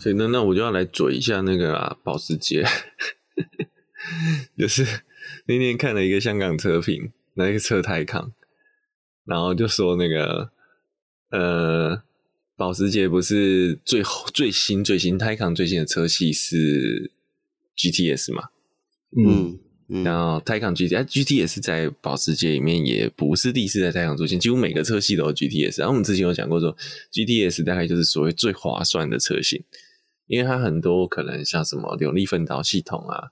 所以那那我就要来嘴一下那个啊，保时捷，就是那天看了一个香港车评，那个车泰康，然后就说那个呃，保时捷不是最最新最新泰康最新的车系是 GTS 嘛？嗯。然后，Taycan GT，啊，GTS 在保时捷里面也不是第一次在 Taycan 出现，几乎每个车系都有 GTS。然后我们之前有讲过说，GTS 大概就是所谓最划算的车型，因为它很多可能像什么扭力分导系统啊，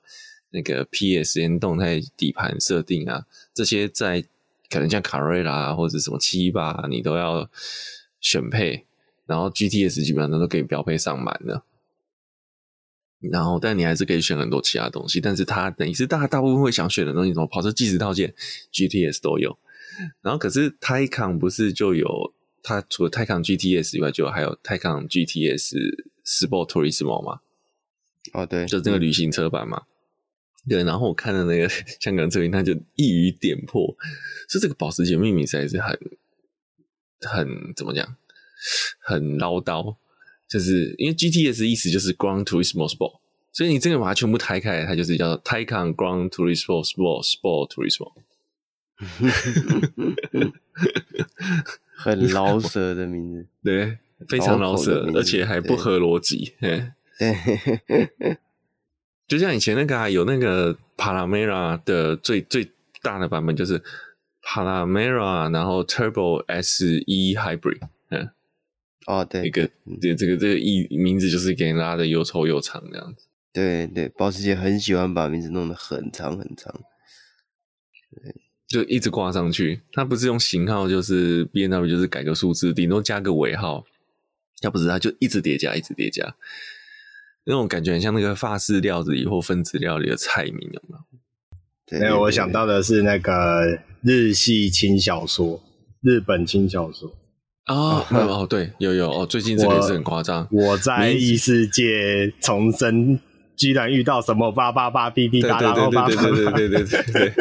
那个 PSN 动态底盘设定啊，这些在可能像卡瑞拉或者什么七八，你都要选配，然后 GTS 基本上都可以标配上满的。然后，但你还是可以选很多其他东西。但是它等于是大大部分会想选的东西，什么跑车计时套件、GTS 都有。然后，可是 Taycan 不是就有它除了 Taycan GTS 以外，就还有 Taycan GTS Sport Turismo 嘛？哦，对，就是那个旅行车版嘛。嗯、对，然后我看的那个 香港车评，他就一语点破，是这个保时捷命名实在是很很怎么讲，很唠叨。就是因为 GTS 意思就是 Ground Turismo Sport，所以你这个把它全部拆开来，它就是叫做 Taycan Gran Turismo Sport Sport Turismo，很老舍的名字，对，非常老舍，而且还不合逻辑。对，就像以前那个啊，有那个 Panamera 的最最大的版本就是 Panamera，然后 Turbo SE Hybrid，嗯。哦，对，一个对这个这个一名字就是给人拉的又臭又长这样子。对对，保时捷很喜欢把名字弄得很长很长，对，就一直挂上去。它不是用型号，就是 B N W，就是改个数字，顶多加个尾号。要不是它就一直叠加，一直叠加，那种感觉很像那个发式料子或分子料理的菜名，有没有？没有，我想到的是那个日系轻小说，日本轻小说啊，哦对，有有哦，最近这个也是很夸张。我在异世界重生，居然遇到什么八八八、哔哔哒哒、欧对，对对对对对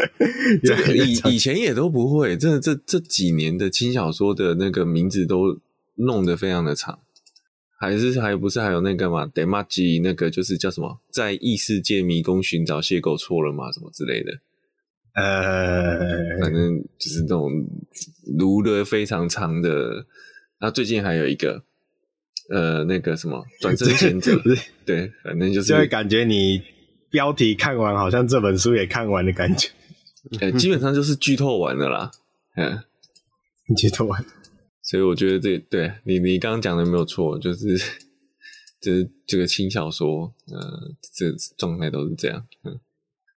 对，这以以前也都不会，这这这几年的轻小说的那个名字都弄得非常的长。还是还不是还有那个嘛？Demagi 那个就是叫什么，在异世界迷宫寻找邂逅错了吗？什么之类的。呃，反正就是那种撸的非常长的。那最近还有一个，呃，那个什么转身前者，对，反正就是，就会感觉你标题看完，好像这本书也看完的感觉。呃，基本上就是剧透完了啦，嗯，剧透完。所以我觉得这对你你刚刚讲的没有错，就是就是这个轻小说，呃，这状态都是这样，嗯。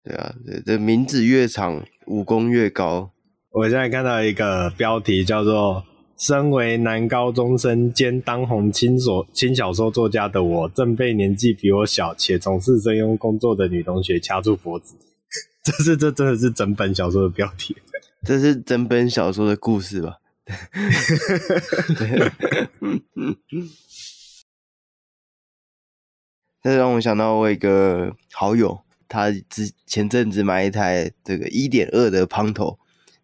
对啊，对，这名字越长，武功越高。我现在看到一个标题叫做“身为男高中生兼当红轻所轻小说作家的我，正被年纪比我小且从事声优工作的女同学掐住脖子”。这是这真的是整本小说的标题，这是整本小说的故事吧？这让我想到我一个好友。他之前阵子买一台这个一点二的胖头，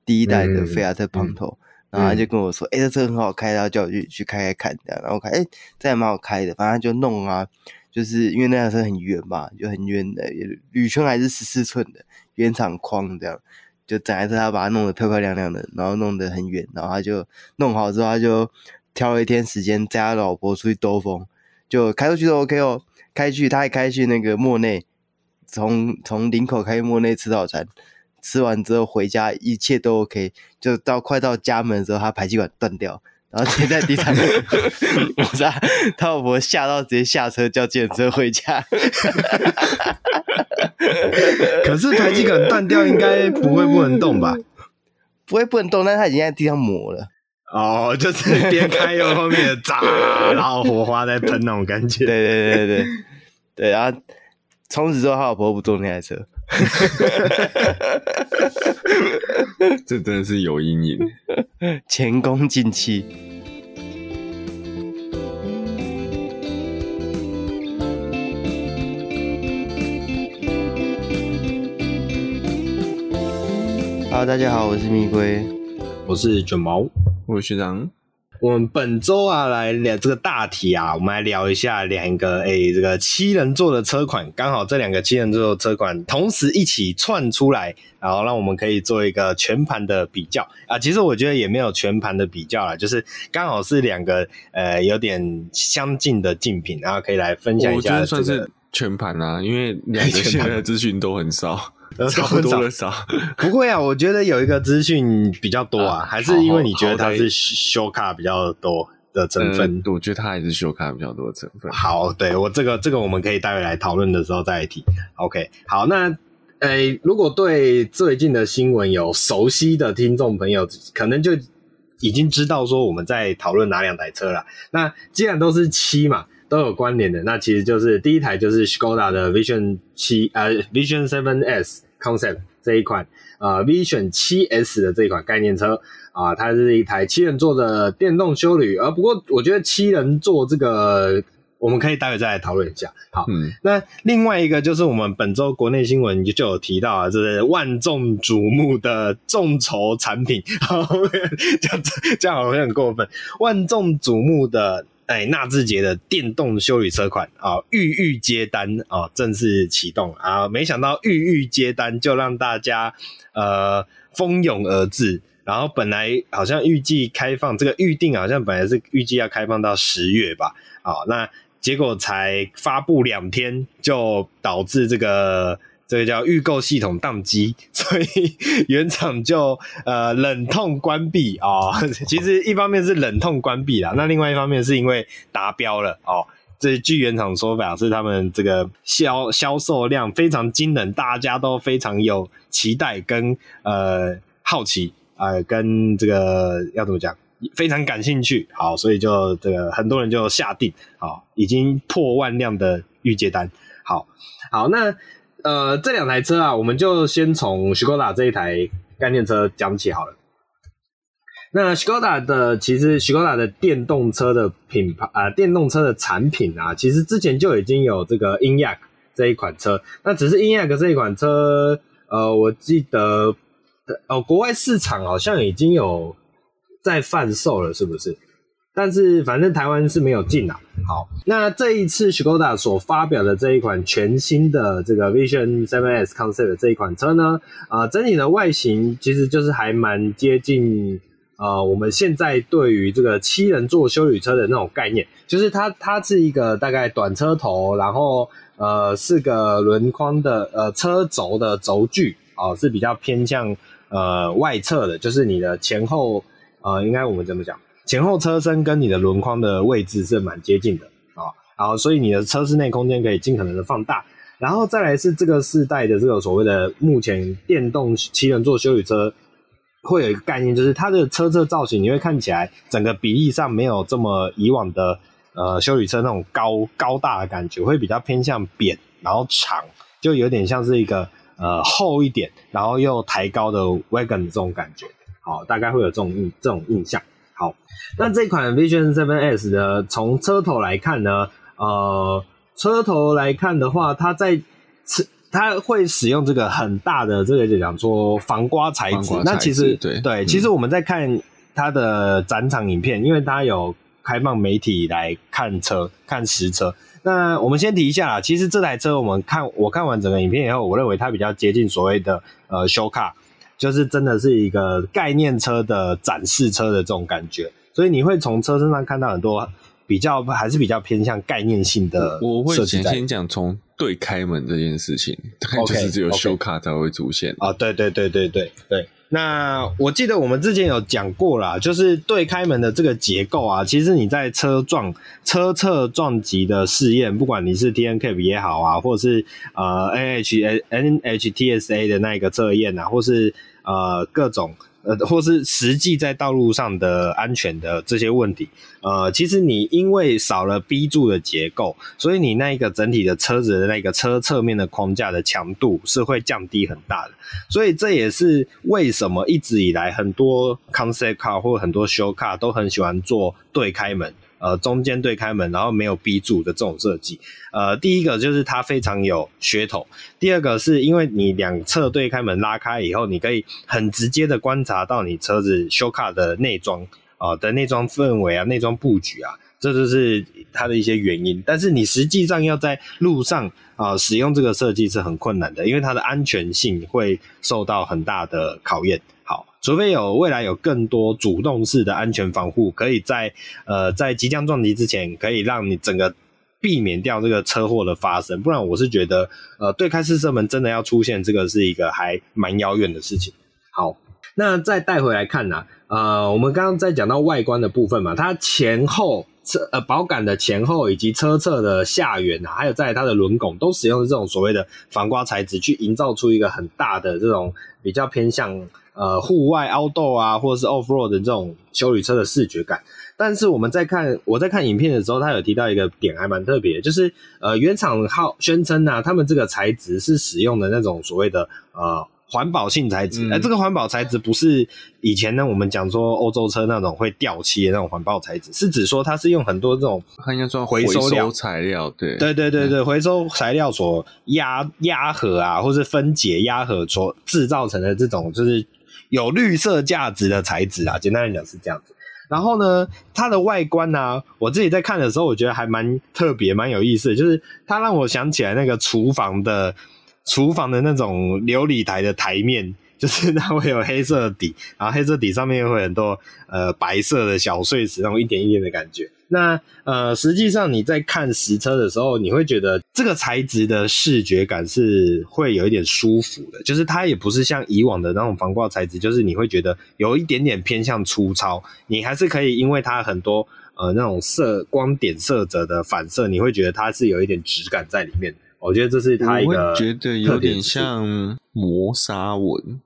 第一代的菲亚特胖头，嗯、然后他就跟我说：“哎、嗯，这车很好开，然后叫我去去开开看。”这样，然后看，哎，这还蛮好开的。反正就弄啊，就是因为那辆车很圆嘛，就很圆的，铝圈还是十四寸的原厂框，这样就整一次他把它弄得漂漂亮亮的，然后弄得很远，然后他就弄好之后，他就挑了一天时间载他老婆出去兜风，就开出去都 OK 哦，开去他还开去那个莫内。从从林口开去莫内吃早餐，吃完之后回家一切都 OK，就到快到家门的时候，他排气管断掉，然后贴在地上，我操，他老婆吓到直接下车叫计程车回家。可是排气管断掉应该不会不能动吧？不会不能动，但是他已经在地上磨了。哦，就是边开又后面的炸，然后火花在喷那种感觉。对对对对对，然后。从此之后，他老婆不坐那台车，这真的是有阴影，前功尽弃。Hello，大家好，我是蜜龟，我是卷毛，我是学长。我们本周啊，来聊这个大题啊，我们来聊一下两个诶、欸，这个七人座的车款，刚好这两个七人座的车款同时一起窜出来，然后让我们可以做一个全盘的比较啊。其实我觉得也没有全盘的比较啦，就是刚好是两个呃有点相近的竞品，然后可以来分享一下、这个。我觉得算是全盘啊，因为两个 现在的资讯都很少。差不多的少，不会啊，我觉得有一个资讯比较多啊，啊还是因为你觉得它是修卡比较多的成分？呃、我觉得它还是修卡比较多的成分。好，对我这个这个我们可以待会来讨论的时候再来提。OK，好，那诶、欸，如果对最近的新闻有熟悉的听众朋友，可能就已经知道说我们在讨论哪两台车了。那既然都是七嘛。都有关联的，那其实就是第一台就是 Skoda 的 Vision 七呃 Vision Seven S Concept 这一款呃 Vision 七 S 的这一款概念车啊、呃，它是一台七人座的电动修旅，而、呃、不过我觉得七人座这个我们可以待会再来讨论一下。好，嗯，那另外一个就是我们本周国内新闻就有提到啊，就是万众瞩目的众筹产品，好 这样这样好像很过分，万众瞩目的。哎，纳智捷的电动休旅车款啊，预预接单啊，正式启动啊！没想到预预接单就让大家呃蜂拥而至，然后本来好像预计开放这个预定，好像本来是预计要开放到十月吧，啊，那结果才发布两天就导致这个。这个叫预购系统宕机，所以 原厂就呃冷痛关闭啊、其实一方面是冷痛关闭啦，那另外一方面是因为达标了哦。这据原厂说法是他们这个销销售量非常惊人，大家都非常有期待跟呃好奇呃跟这个要怎么讲，非常感兴趣。好，所以就这个很多人就下定，好，已经破万辆的预接单。好，好那。呃，这两台车啊，我们就先从 Skoda 这一台概念车讲起好了。那 Skoda 的其实 Skoda 的电动车的品牌啊、电动车的产品啊，其实之前就已经有这个 Enyaq 这一款车。那只是 Enyaq 这一款车，呃，我记得呃，国外市场好像已经有在贩售了，是不是？但是反正台湾是没有进啊。好，那这一次 Skoda 所发表的这一款全新的这个 Vision 7S Concept 的这一款车呢，啊、呃，整体的外形其实就是还蛮接近呃我们现在对于这个七人座休旅车的那种概念，就是它它是一个大概短车头，然后呃四个轮框的呃车轴的轴距啊、呃、是比较偏向呃外侧的，就是你的前后呃应该我们怎么讲？前后车身跟你的轮框的位置是蛮接近的啊，然后所以你的车室内空间可以尽可能的放大，然后再来是这个世代的这个所谓的目前电动七人座休旅车，会有一个概念，就是它的车侧造型你会看起来整个比例上没有这么以往的呃休旅车那种高高大的感觉，会比较偏向扁，然后长，就有点像是一个呃厚一点，然后又抬高的 wagon 的这种感觉，好，大概会有这种印这种印象。好，那这款 Vision Seven S 的从车头来看呢，呃，车头来看的话，它在它会使用这个很大的这个就讲说防刮材质。材质那其实对对、嗯，其实我们在看它的展场影片，因为它有开放媒体来看车看实车。那我们先提一下啦，其实这台车我们看我看完整个影片以后，我认为它比较接近所谓的呃修卡。就是真的是一个概念车的展示车的这种感觉，所以你会从车身上看到很多比较还是比较偏向概念性的。我会先先讲从对开门这件事情，就是只有修卡才会出现。啊、okay, okay. 哦，对对对对对对。那我记得我们之前有讲过啦，就是对开门的这个结构啊，其实你在车撞车侧撞击的试验，不管你是 T N K 也好啊，或是呃 N H N H T S A 的那个测验啊，或是呃各种。呃，或是实际在道路上的安全的这些问题，呃，其实你因为少了 B 柱的结构，所以你那个整体的车子的那个车侧面的框架的强度是会降低很大的，所以这也是为什么一直以来很多 concept car 或很多 show car 都很喜欢做对开门。呃，中间对开门，然后没有 B 柱的这种设计。呃，第一个就是它非常有噱头，第二个是因为你两侧对开门拉开以后，你可以很直接的观察到你车子修卡的内装啊的内装氛围啊、内装布局啊，这就是它的一些原因。但是你实际上要在路上啊使用这个设计是很困难的，因为它的安全性会受到很大的考验。除非有未来有更多主动式的安全防护，可以在呃在即将撞击之前，可以让你整个。避免掉这个车祸的发生，不然我是觉得，呃，对开式车门真的要出现这个是一个还蛮遥远的事情。好，那再带回来看呢、呃，我们刚刚在讲到外观的部分嘛，它前后车呃保杆的前后以及车侧的下缘啊，还有在它的轮拱都使用这种所谓的防刮材质，去营造出一个很大的这种比较偏向呃户外 outdoor 啊，或者是 off road 的这种修理车的视觉感。但是我们在看我在看影片的时候，他有提到一个点还蛮特别，就是呃原厂号宣称呢，他们这个材质是使用的那种所谓的呃环保性材质，哎、嗯，这个环保材质不是以前呢我们讲说欧洲车那种会掉漆的那种环保材质，是指说它是用很多这种它应该说回收料材料，对。对对对对，回收材料所压压合啊，或是分解压合所制造成的这种就是有绿色价值的材质啊，简单来讲是这样子。然后呢，它的外观呢、我自己在看的时候，我觉得还蛮特别、蛮有意思的，就是它让我想起来那个厨房的厨房的那种琉璃台的台面。就是它会有黑色的底，然后黑色底上面会很多呃白色的小碎石，那种一点一点的感觉。那呃，实际上你在看实车的时候，你会觉得这个材质的视觉感是会有一点舒服的，就是它也不是像以往的那种防刮材质，就是你会觉得有一点点偏向粗糙，你还是可以因为它很多呃那种色光点色泽的反射，你会觉得它是有一点质感在里面。我觉得这是它一个，觉得有点像磨砂纹。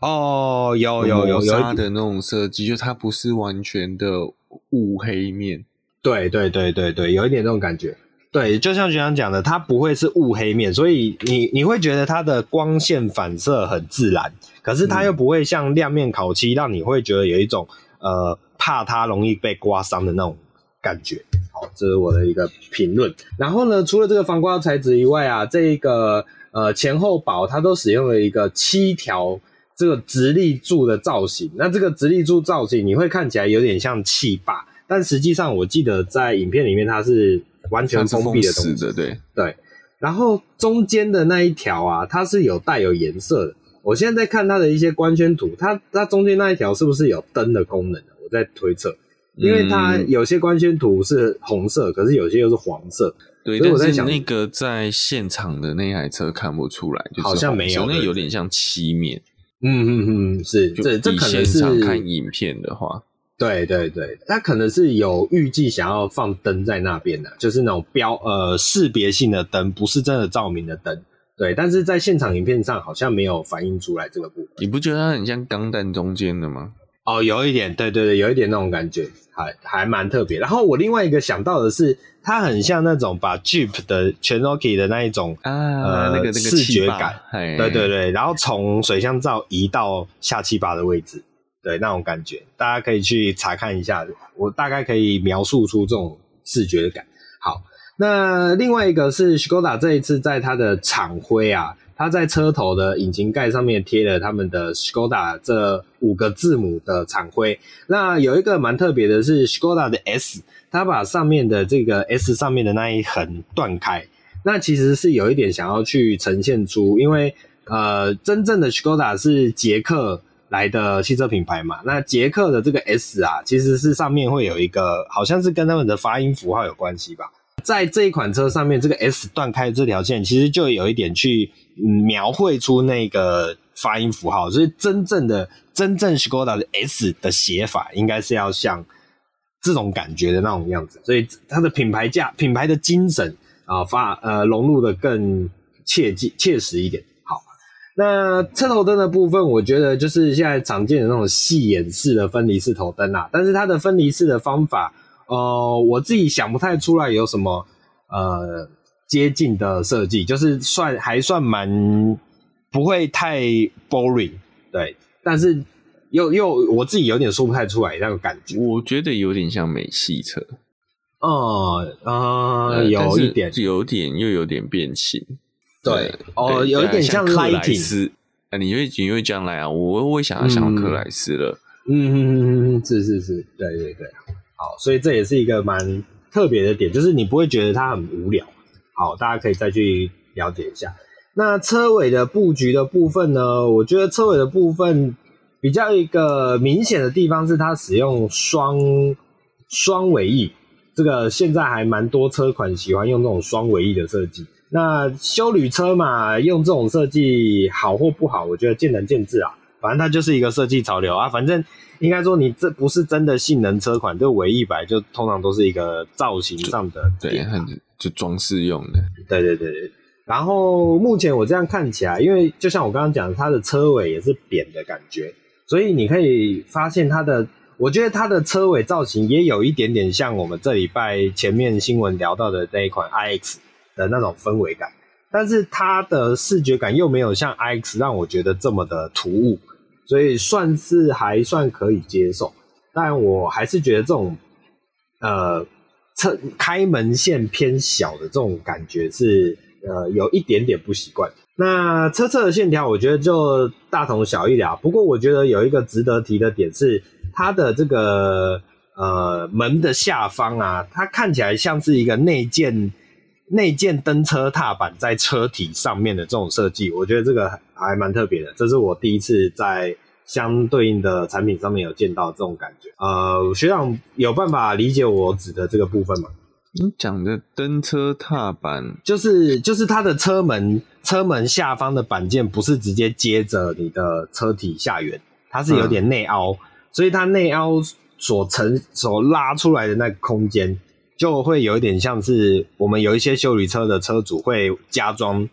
哦，有有有有它的那种设计，就它不是完全的雾黑面。对对对对对，有一点这种感觉。对，就像学长讲的，它不会是雾黑面，所以你你会觉得它的光线反射很自然，可是它又不会像亮面烤漆，让你会觉得有一种呃怕它容易被刮伤的那种感觉。好，这是我的一个评论。然后呢，除了这个防刮材质以外啊，这一个呃前后保它都使用了一个七条。这个直立柱的造型，那这个直立柱造型你会看起来有点像气坝，但实际上我记得在影片里面它是完全封闭的东西，对对。然后中间的那一条啊，它是有带有颜色的。我现在在看它的一些光圈图，它它中间那一条是不是有灯的功能？我在推测，因为它有些光圈图是红色，可是有些又是黄色。对，所以我在想，那个在现场的那台车看不出来，就是、好像没有，那有点像漆面。嗯嗯嗯，是这这可能是看影片的话，对对对，他可能是有预计想要放灯在那边的，就是那种标呃识别性的灯，不是真的照明的灯。对，但是在现场影片上好像没有反映出来这个部分。你不觉得它很像钢弹中间的吗？哦，有一点，对对对，有一点那种感觉，还还蛮特别。然后我另外一个想到的是，它很像那种把 Jeep 的 Cherokee 的那一种啊，呃、那个那个视觉感，对对对。然后从水箱罩移到下气阀的位置，对那种感觉，大家可以去查看一下。我大概可以描述出这种视觉感。好，那另外一个是 Skoda 这一次在它的厂徽啊。它在车头的引擎盖上面贴了他们的 Skoda 这五个字母的厂徽。那有一个蛮特别的是 Skoda 的 S，它把上面的这个 S 上面的那一横断开。那其实是有一点想要去呈现出，因为呃，真正的 Skoda 是捷克来的汽车品牌嘛。那捷克的这个 S 啊，其实是上面会有一个，好像是跟他们的发音符号有关系吧。在这一款车上面，这个 S 断开这条线，其实就有一点去描绘出那个发音符号。所以真正的真正 Skoda 的 S 的写法，应该是要像这种感觉的那种样子。所以它的品牌价、品牌的精神啊，发呃融入的更切记切实一点。好，那车头灯的部分，我觉得就是现在常见的那种细眼式的分离式头灯啊，但是它的分离式的方法。呃，我自己想不太出来有什么呃接近的设计，就是算还算蛮不会太 boring，对，但是又又我自己有点说不太出来那个感觉。我觉得有点像美系车，呃呃，有一点，有点又有点变形，对，哦，有一点像克莱斯，啊，你会你会将来啊，我我也想要想到克莱斯了。嗯嗯嗯嗯，是是是，对对对，好，所以这也是一个蛮特别的点，就是你不会觉得它很无聊。好，大家可以再去了解一下。那车尾的布局的部分呢？我觉得车尾的部分比较一个明显的地方是它使用双双尾翼，这个现在还蛮多车款喜欢用这种双尾翼的设计。那修旅车嘛，用这种设计好或不好，我觉得见仁见智啊。反正它就是一个设计潮流啊。反正应该说，你这不是真的性能车款，这尾翼摆就通常都是一个造型上的点，对，就装饰用的。对对对对。然后目前我这样看起来，因为就像我刚刚讲的，它的车尾也是扁的感觉，所以你可以发现它的，我觉得它的车尾造型也有一点点像我们这礼拜前面新闻聊到的那一款 iX。的那种氛围感，但是它的视觉感又没有像 iX 让我觉得这么的突兀，所以算是还算可以接受。但我还是觉得这种呃侧开门线偏小的这种感觉是呃有一点点不习惯。那车侧的线条我觉得就大同小异啦。不过我觉得有一个值得提的点是它的这个呃门的下方啊，它看起来像是一个内建。内建登车踏板在车体上面的这种设计，我觉得这个还蛮特别的。这是我第一次在相对应的产品上面有见到这种感觉。呃，学长有办法理解我指的这个部分吗？你讲的登车踏板，就是就是它的车门车门下方的板件不是直接接着你的车体下缘，它是有点内凹，嗯、所以它内凹所承所拉出来的那个空间。就会有一点像是我们有一些修理车的车主会加装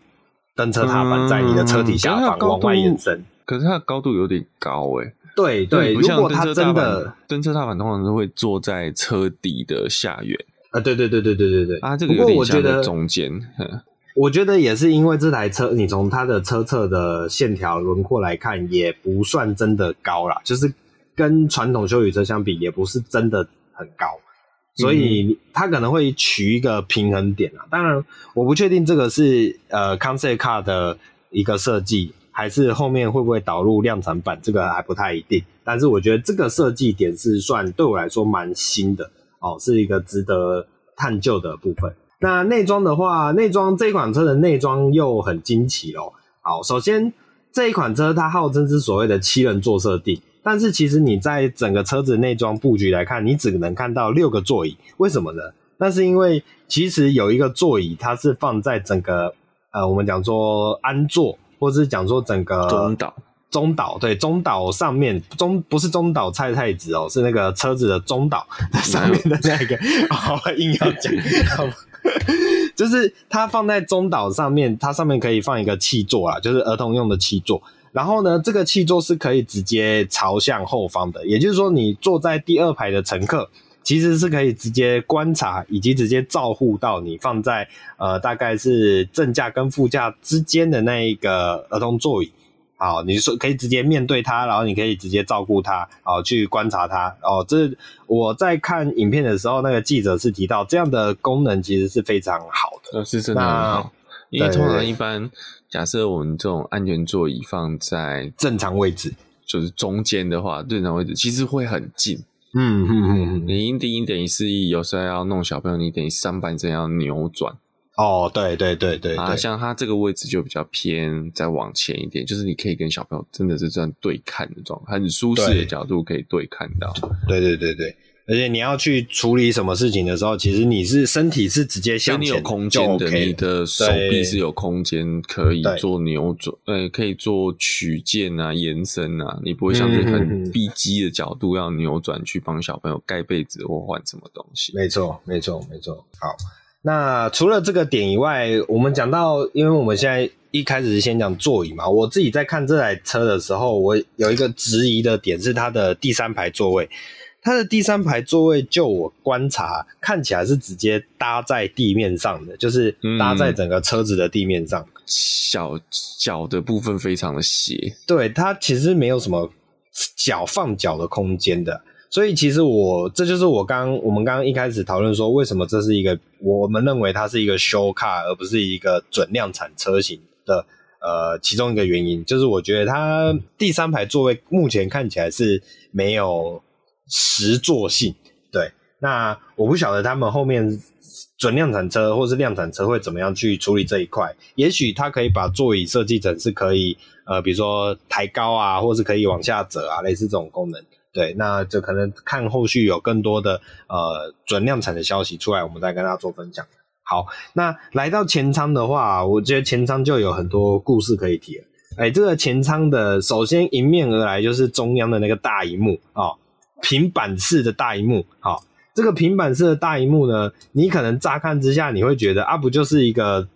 登车踏板在你的车体下方往外延伸，可是它的高度有点高哎、欸。对对，如果它真的登车踏板通常都会坐在车底的下缘啊，对对对对对对对啊，这个有点像在中间。我觉得也是因为这台车，你从它的车侧的线条轮廓来看，也不算真的高啦，就是跟传统修理车相比，也不是真的很高。所以它可能会取一个平衡点啊，当然我不确定这个是呃 concept car 的一个设计，还是后面会不会导入量产版，这个还不太一定。但是我觉得这个设计点是算对我来说蛮新的哦，是一个值得探究的部分。那内装的话，内装这款车的内装又很惊奇哦。好，首先这一款车它号称是所谓的七人座设定。但是其实你在整个车子内装布局来看，你只能看到六个座椅，为什么呢？那是因为其实有一个座椅，它是放在整个呃，我们讲说安座，或者是讲说整个中岛，中岛对中岛上面中不是中岛菜菜子哦，是那个车子的中岛上面的那个，好硬要讲，就是它放在中岛上面，它上面可以放一个气座啊，就是儿童用的气座。然后呢，这个气座是可以直接朝向后方的，也就是说，你坐在第二排的乘客其实是可以直接观察以及直接照护到你放在呃大概是正驾跟副驾之间的那一个儿童座椅。好，你说可以直接面对他，然后你可以直接照顾他，好去观察他。哦，这我在看影片的时候，那个记者是提到这样的功能其实是非常好的，是真的很好，因为通常一般。假设我们这种安全座椅放在正常位置，就是中间的话，正常位置其实会很近。嗯嗯嗯，你一定等于示意，有时候要弄小朋友，你等于上半身要扭转。哦，对对对对，对，啊，像它这个位置就比较偏再往前一点，就是你可以跟小朋友真的是这样对看的状态，很舒适的角度可以对看到。对对对对。而且你要去处理什么事情的时候，其实你是身体是直接向前，你有空间的，你的手臂是有空间可以做扭转，呃，可以做取件啊、延伸啊，你不会像是很逼机的角度要扭转去帮小朋友盖被子或换什么东西。没错，没错，没错。好，那除了这个点以外，我们讲到，因为我们现在一开始是先讲座椅嘛，我自己在看这台车的时候，我有一个质疑的点是它的第三排座位。它的第三排座位，就我观察，看起来是直接搭在地面上的，就是搭在整个车子的地面上，嗯、小脚的部分非常的斜。对，它其实没有什么脚放脚的空间的，所以其实我这就是我刚我们刚刚一开始讨论说，为什么这是一个我们认为它是一个 show car，而不是一个准量产车型的呃其中一个原因，就是我觉得它第三排座位目前看起来是没有实作性。对，那我不晓得他们后面准量产车或是量产车会怎么样去处理这一块。也许它可以把座椅设计成是可以呃，比如说抬高啊，或是可以往下折啊，类似这种功能。对，那就可能看后续有更多的呃准量产的消息出来，我们再跟大家做分享。好，那来到前舱的话，我觉得前舱就有很多故事可以提了。哎，这个前舱的首先迎面而来就是中央的那个大萤幕啊、哦，平板式的大萤幕。好、哦，这个平板式的大荧幕呢，你可能乍看之下你会觉得啊，不就是一个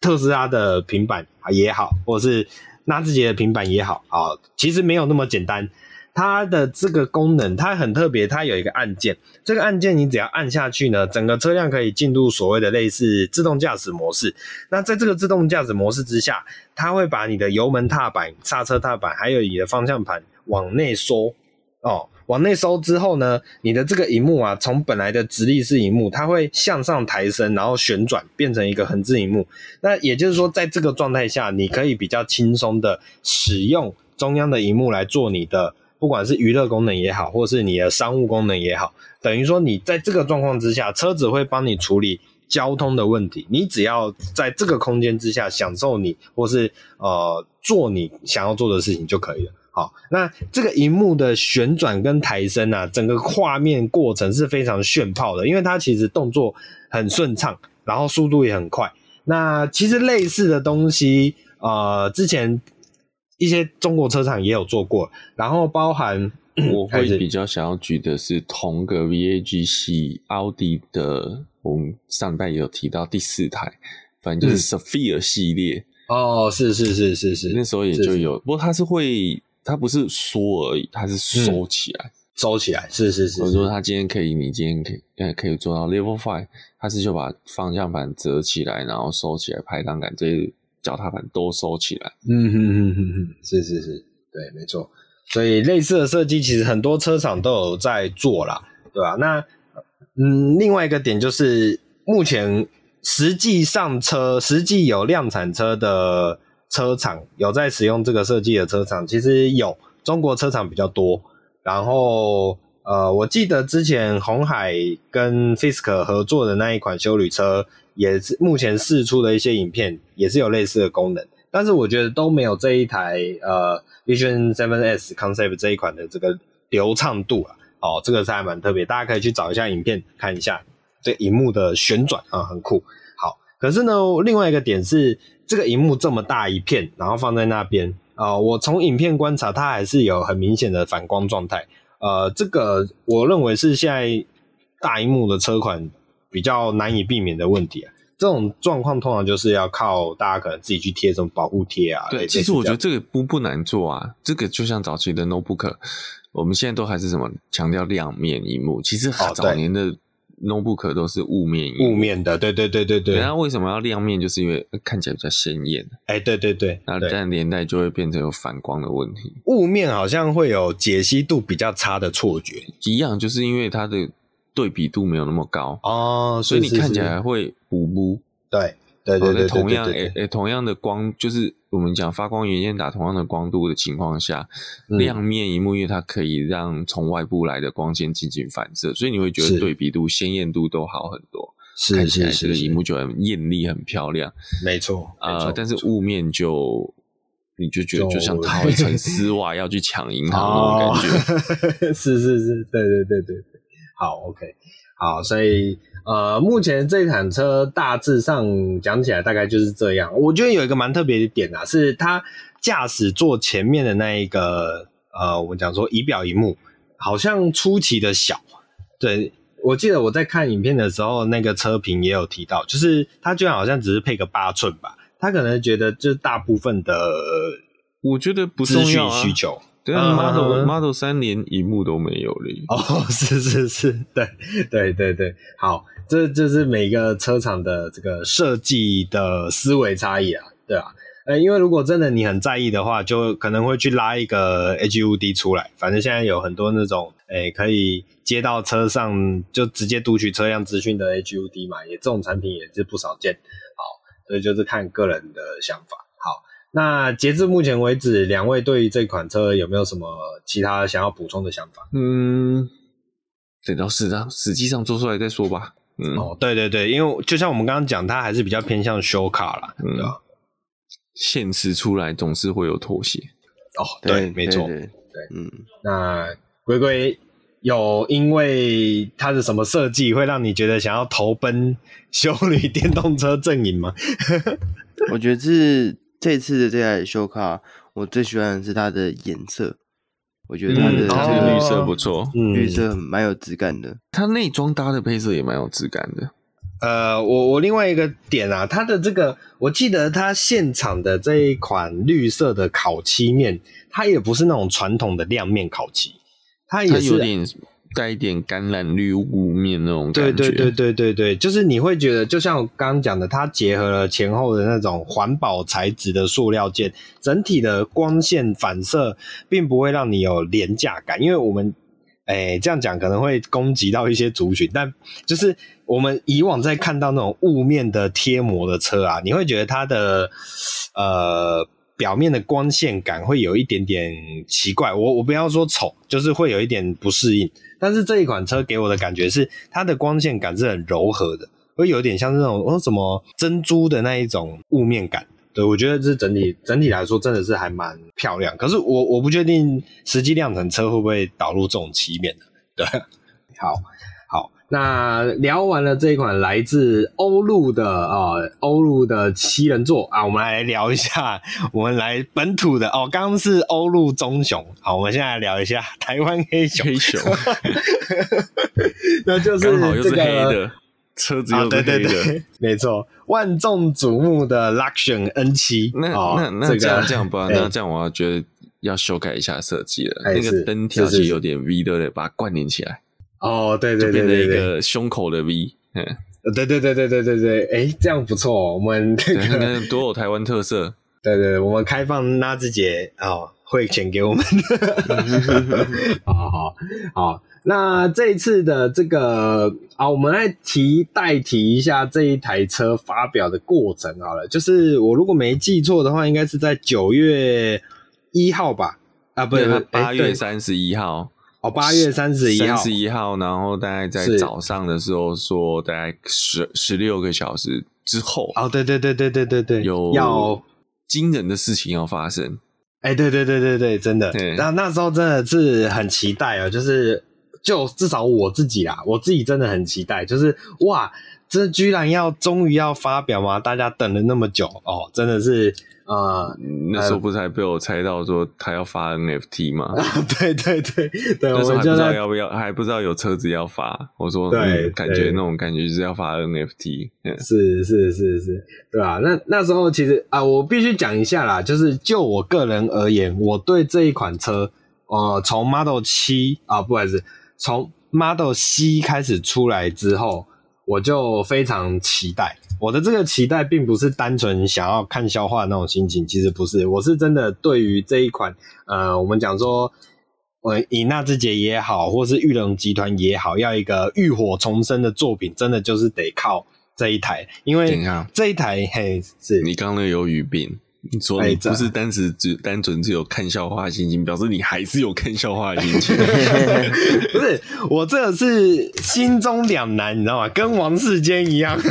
特斯拉的平板也好，或是纳智捷的平板也好啊、其实没有那么简单。它的这个功能，它很特别，它有一个按键。这个按键你只要按下去呢，整个车辆可以进入所谓的类似自动驾驶模式。那在这个自动驾驶模式之下，它会把你的油门踏板、刹车踏板，还有你的方向盘往内缩。哦，往内收之后呢，你的这个荧幕啊，从本来的直立式荧幕，它会向上抬升，然后旋转变成一个横置荧幕。那也就是说，在这个状态下，你可以比较轻松的使用中央的荧幕来做你的。不管是娱乐功能也好，或是你的商务功能也好，等于说你在这个状况之下，车子会帮你处理交通的问题。你只要在这个空间之下享受你，或是呃做你想要做的事情就可以了。好，那这个荧幕的旋转跟抬升啊，整个画面过程是非常炫炮的，因为它其实动作很顺畅，然后速度也很快。那其实类似的东西，呃，之前。一些中国车厂也有做过，然后包含我会比较想要举的是同个 VAG 系奥迪的，我们上代也有提到第四台，反正就是 Sophia 系列、嗯、哦，是是是是是，那时候也就有，不过它是会，它不是缩而已，它是收起来，嗯、收起来，是是是，我说它今天可以，你今天可以，呃，可以做到 Level Five，它是就把方向盘折起来，然后收起来，排档杆这些。脚踏板都收起来，嗯哼哼哼哼，是是是，对，没错。所以类似的设计，其实很多车厂都有在做啦，对吧？那嗯，另外一个点就是，目前实际上车、实际有量产车的车厂有在使用这个设计的车厂，其实有中国车厂比较多。然后呃，我记得之前红海跟 Fisker 合作的那一款休旅车。也是目前试出的一些影片，也是有类似的功能，但是我觉得都没有这一台呃 Vision 7S Concept 这一款的这个流畅度啊。哦，这个是还蛮特别，大家可以去找一下影片看一下，这荧幕的旋转啊，很酷。好，可是呢，另外一个点是，这个荧幕这么大一片，然后放在那边啊，我从影片观察，它还是有很明显的反光状态。呃，这个我认为是现在大荧幕的车款。比较难以避免的问题啊，这种状况通常就是要靠大家可能自己去贴什么保护贴啊。对，其实我觉得这个不不难做啊，这个就像早期的 notebook，我们现在都还是什么强调亮面荧幕，其实早年的 notebook 都是雾面，雾面的，对对对对对。那为什么要亮面？就是因为看起来比较鲜艳。哎，对对对，那这样年代就会变成有反光的问题。雾面好像会有解析度比较差的错觉，一样就是因为它的。对比度没有那么高哦，所以你看起来会糊糊。对对对对，同样诶诶，同样的光，就是我们讲发光元件打同样的光度的情况下，嗯、亮面荧幕因为它可以让从外部来的光线进行反射，所以你会觉得对比度、鲜艳度都好很多。是看起来这个萤幕就很艳丽、很漂亮。没错啊、呃，但是雾面就你就觉得就像套一层 丝袜要去抢银行那种感觉。是、是是是，对对对对。好，OK，好，所以呃，目前这台车大致上讲起来大概就是这样。我觉得有一个蛮特别的点啊，是它驾驶座前面的那一个呃，我们讲说仪表荧幕好像出奇的小。对，我记得我在看影片的时候，那个车评也有提到，就是它居然好像只是配个八寸吧，他可能觉得就是大部分的，我觉得不重要需求。对啊，Model Model 3连荧幕都没有了。哦，是是是，对对对对，好，这就是每个车厂的这个设计的思维差异啊，对啊，呃，因为如果真的你很在意的话，就可能会去拉一个 HUD 出来。反正现在有很多那种，诶，可以接到车上就直接读取车辆资讯的 HUD 嘛，也这种产品也是不少见。好，所以就是看个人的想法。好。那截至目前为止，两位对于这款车有没有什么其他想要补充的想法？嗯，等到实际实际上做出来再说吧。嗯，哦，对对对，因为就像我们刚刚讲，它还是比较偏向 show car 啦，嗯、对吧？现实出来总是会有妥协。哦，对，对没错，对，嗯，那龟龟有因为它的什么设计会让你觉得想要投奔修理电动车阵营吗？我觉得是。这次的这台修卡，我最喜欢的是它的颜色，我觉得它的这个绿色不错，嗯，绿色蛮有质感的。它内装搭的配色也蛮有质感的。呃，我我另外一个点啊，它的这个，我记得它现场的这一款绿色的烤漆面，它也不是那种传统的亮面烤漆，它也是有点。带一点橄榄绿雾面那种感觉，对对对对对对，就是你会觉得，就像我刚刚讲的，它结合了前后的那种环保材质的塑料件，整体的光线反射并不会让你有廉价感。因为我们，哎，这样讲可能会攻击到一些族群，但就是我们以往在看到那种雾面的贴膜的车啊，你会觉得它的呃。表面的光线感会有一点点奇怪，我我不要说丑，就是会有一点不适应。但是这一款车给我的感觉是，它的光线感是很柔和的，会有点像这种哦什么珍珠的那一种雾面感。对，我觉得这整体整体来说真的是还蛮漂亮。可是我我不确定实际量产车会不会导入这种漆面的。对，好。那聊完了这一款来自欧陆的啊，欧陆的七人座啊，我们来聊一下，我们来本土的哦。刚刚是欧陆棕熊，好，我们现在来聊一下台湾黑熊。黑熊，那就是这个车子又是黑的，哦，对对对，没错，万众瞩目的 Luxion N 七。那那那这样，这样这样吧，那这样我要觉得要修改一下设计了，那个灯条其实有点 V 的，把它关联起来。哦，对对对对，变成一个胸口的 V，嗯，对对对对对对对，哎，这样不错，我们看看多有台湾特色。对对，我们开放纳智捷哦，汇钱给我们。好好好，那这一次的这个啊，我们来提代提一下这一台车发表的过程好了，就是我如果没记错的话，应该是在九月一号吧？啊，不对，八月三十一号。哦，八月三十一号，三十一号，然后大概在早上的时候说，大概十十六个小时之后，哦，对对对对对对对，有要惊人的事情要发生，哎，对对对对对，真的，那那时候真的是很期待哦，就是就至少我自己啦，我自己真的很期待，就是哇，这居然要终于要发表吗？大家等了那么久哦，真的是。啊、嗯，那时候不是还被我猜到说他要发 NFT 吗？啊，对对对对，我时候还不知道要不要，还不知道有车子要发。我说，对，嗯、感觉那种感觉就是要发 NFT。是是是是，对吧？那那时候其实啊，我必须讲一下啦，就是就我个人而言，我对这一款车，呃，从 Model 七啊，不好意思，从 Model C 开始出来之后，我就非常期待。我的这个期待并不是单纯想要看消化的那种心情，其实不是，我是真的对于这一款，呃，我们讲说，呃，以纳智捷也好，或是玉龙集团也好，要一个浴火重生的作品，真的就是得靠这一台，因为这一台，嘿，是你刚刚有语病。你说你不是单只只单纯只有看笑话的心情，表示你还是有看笑话的心情。不是，我这个是心中两难，你知道吗？跟王世坚一样。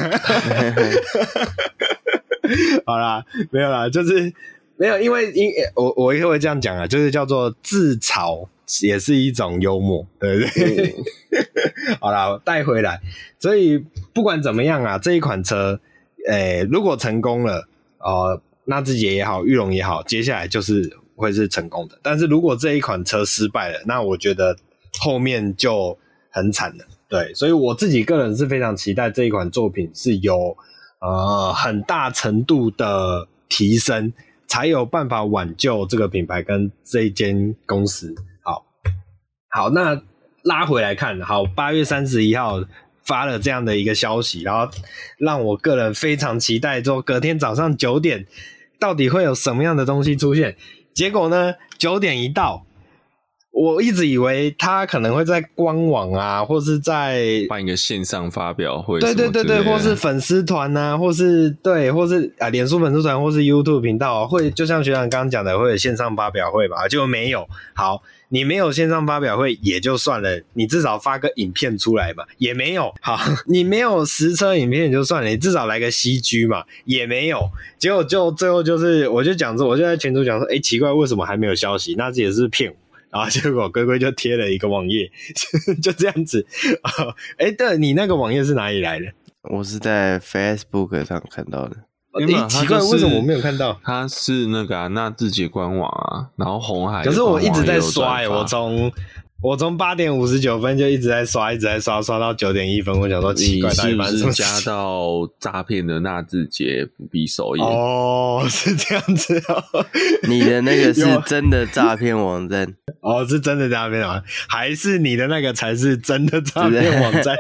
好啦，没有啦，就是没有，因为因我我也会这样讲啊，就是叫做自嘲也是一种幽默，对不对？好啦，带回来。所以不管怎么样啊，这一款车，诶、欸，如果成功了，呃。纳智捷也好，玉龙也好，接下来就是会是成功的。但是如果这一款车失败了，那我觉得后面就很惨了。对，所以我自己个人是非常期待这一款作品是有呃很大程度的提升，才有办法挽救这个品牌跟这一间公司。好，好，那拉回来看，好，八月三十一号发了这样的一个消息，然后让我个人非常期待，说隔天早上九点。到底会有什么样的东西出现？结果呢？九点一到，我一直以为他可能会在官网啊，或是在办一个线上发表会，对对对对，或是粉丝团啊，或是对，或是啊，脸书粉丝团，或是 YouTube 频道，会就像学长刚刚讲的，会有线上发表会吧？就没有。好，你没有线上发表会也就算了，你至少发个影片出来吧，也没有。好，你没有实车影片也就算了，你至少来个 CG 嘛，也没有。结果就最后就是，我就讲说，我就在群组讲说，哎，奇怪，为什么还没有消息？那这也是骗我。然后结果龟龟就贴了一个网页，就这样子啊。哎、哦，对，你那个网页是哪里来的？我是在 Facebook 上看到的。哎、欸，奇怪，为什么我没有看到？他是那个纳智捷官网啊，然后红海。可是我一直在刷、欸，我从。我从八点五十九分就一直在刷，一直在刷，刷到九点一分。我想说奇怪，到底发生什么事？是加到诈骗的纳智捷不必首页哦，是这样子哦。你的那个是 真的诈骗网站哦，是真的诈骗网，还是你的那个才是真的诈骗网站？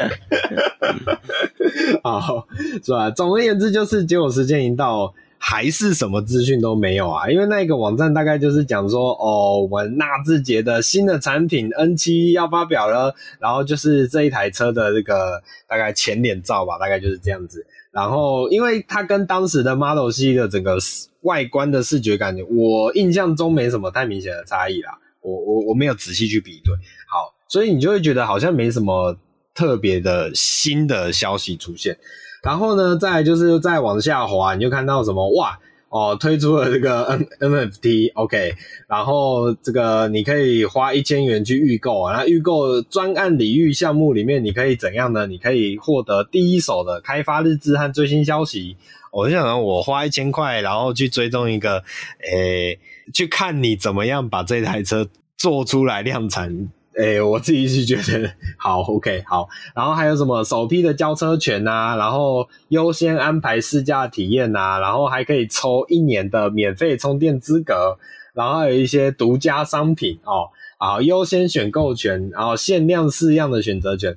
好，是吧？总而言之，就是结果时间已经到。还是什么资讯都没有啊？因为那个网站大概就是讲说，哦，我们纳智捷的新的产品 N7 要发表了，然后就是这一台车的这个大概前脸照吧，大概就是这样子。然后，因为它跟当时的 Model C 的整个外观的视觉感觉，我印象中没什么太明显的差异啦。我我我没有仔细去比对，好，所以你就会觉得好像没什么特别的新的消息出现。然后呢，再就是再往下滑，你就看到什么哇哦，推出了这个 N NFT，OK，然后这个你可以花一千元去预购，然后预购专案礼遇项目里面，你可以怎样呢？你可以获得第一手的开发日志和最新消息。我就想我花一千块，然后去追踪一个，诶，去看你怎么样把这台车做出来量产。诶、欸，我自己是觉得好，OK，好，然后还有什么首批的交车权啊，然后优先安排试驾体验啊，然后还可以抽一年的免费充电资格，然后还有一些独家商品哦，啊，优先选购权，然后限量式样的选择权，